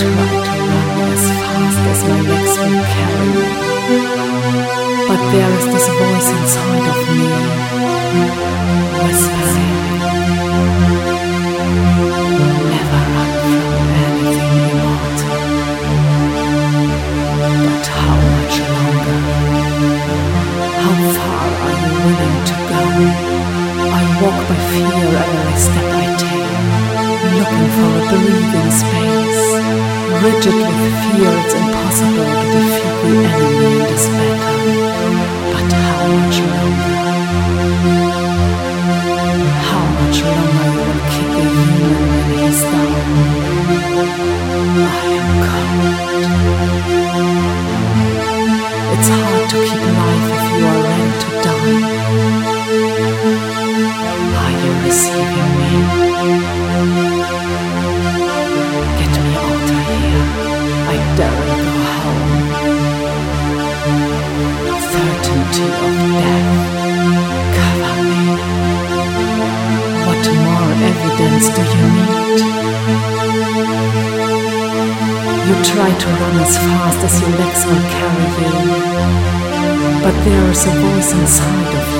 I try to run as fast as my legs will carry me. But there is this voice inside of me whispering, never run from anything you want. But how much longer? How far are you willing to go? I walk by fear every step I take, looking for a breathing space. Rigid with fear, it's impossible to defeat the enemy in this battle. But how much longer? How much longer will kick a human when he's down? I am cold. It's hard to Home. Certainty of death. Cover me. What more evidence do you need? You try to run as fast as your legs will carry you, but there is a voice inside of you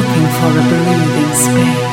looking for a breathing space.